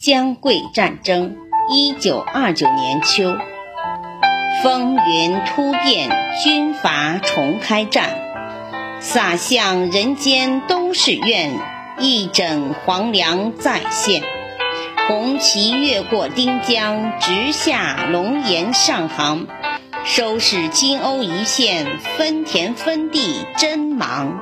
江桂战争，一九二九年秋，风云突变，军阀重开战，洒向人间都是怨，一枕黄粱再现。红旗越过丁江，直下龙岩上杭，收拾金瓯一线，分田分地真忙。